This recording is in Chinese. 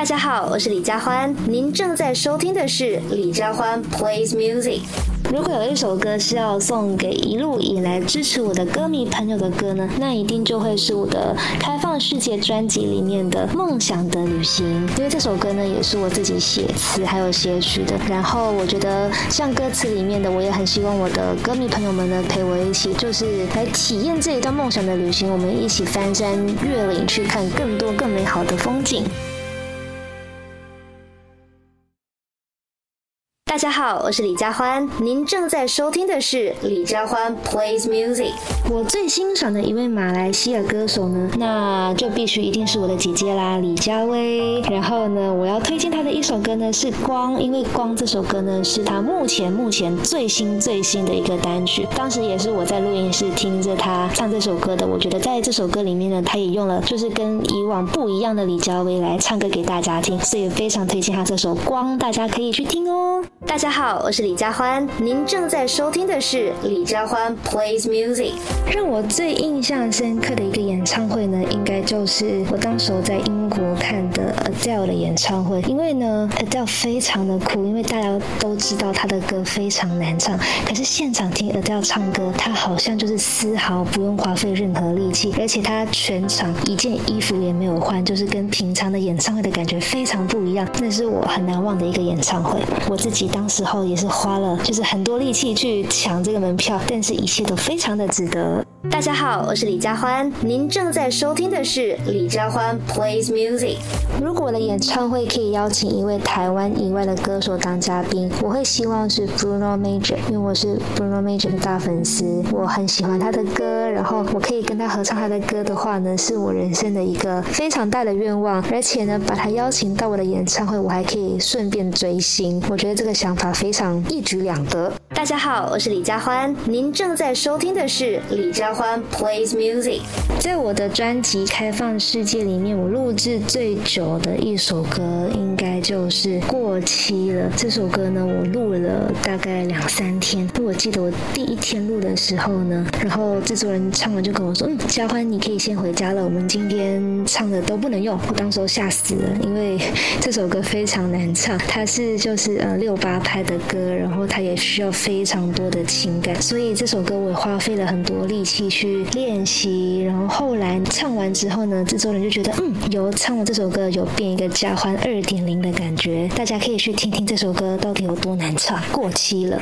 大家好，我是李佳欢，您正在收听的是李佳欢 plays music。如果有一首歌是要送给一路以来支持我的歌迷朋友的歌呢，那一定就会是我的《开放世界》专辑里面的《梦想的旅行》，因为这首歌呢也是我自己写词还有写曲的。然后我觉得像歌词里面的，我也很希望我的歌迷朋友们呢陪我一起，就是来体验这一段梦想的旅行，我们一起翻山越岭去看更多更美好的风景。大家好，我是李佳欢，您正在收听的是李佳欢 plays music。我最欣赏的一位马来西亚歌手呢，那就必须一定是我的姐姐啦，李佳薇。然后呢，我要推荐她的一首歌呢是《光》，因为《光》这首歌呢是她目前目前最新最新的一个单曲。当时也是我在录音室听着她唱这首歌的，我觉得在这首歌里面呢，她也用了就是跟以往不一样的李佳薇来唱歌给大家听，所以非常推荐她这首《光》，大家可以去听哦。大家好，我是李佳欢，您正在收听的是李佳欢 plays music。让我最印象深刻的一个演唱会呢，应该就是我当时在英国看的 Adele 的演唱会。因为呢，Adele 非常的酷，因为大家都知道她的歌非常难唱，可是现场听 Adele 唱歌，她好像就是丝毫不用花费任何力气，而且她全场一件衣服也没有换，就是跟平常的演唱会的感觉非常不一样。那是我很难忘的一个演唱会，我自己。当时候也是花了，就是很多力气去抢这个门票，但是一切都非常的值得。大家好，我是李佳欢，您正在收听的是李佳欢 plays music。如果我的演唱会可以邀请一位台湾以外的歌手当嘉宾，我会希望是 Bruno Major，因为我是 Bruno Major 的大粉丝，我很喜欢他的歌，然后我可以跟他合唱他的歌的话呢，是我人生的一个非常大的愿望。而且呢，把他邀请到我的演唱会，我还可以顺便追星，我觉得这个。想法非常一举两得。大家好，我是李佳欢，您正在收听的是李佳欢 plays music。在我的专辑《开放世界》里面，我录制最久的一首歌，应该就是《过期了》这首歌呢。我录了大概两三天。我记得我第一天录的时候呢，然后制作人唱完就跟我说：“嗯，佳欢，你可以先回家了，我们今天唱的都不能用。”我当时候吓死了，因为这首歌非常难唱，它是就是呃六八。拍的歌，然后他也需要非非常多的情感，所以这首歌我也花费了很多力气去练习。然后后来唱完之后呢，制作人就觉得，嗯，有唱了这首歌有变一个加欢二点零的感觉，大家可以去听听这首歌到底有多难唱，过期了。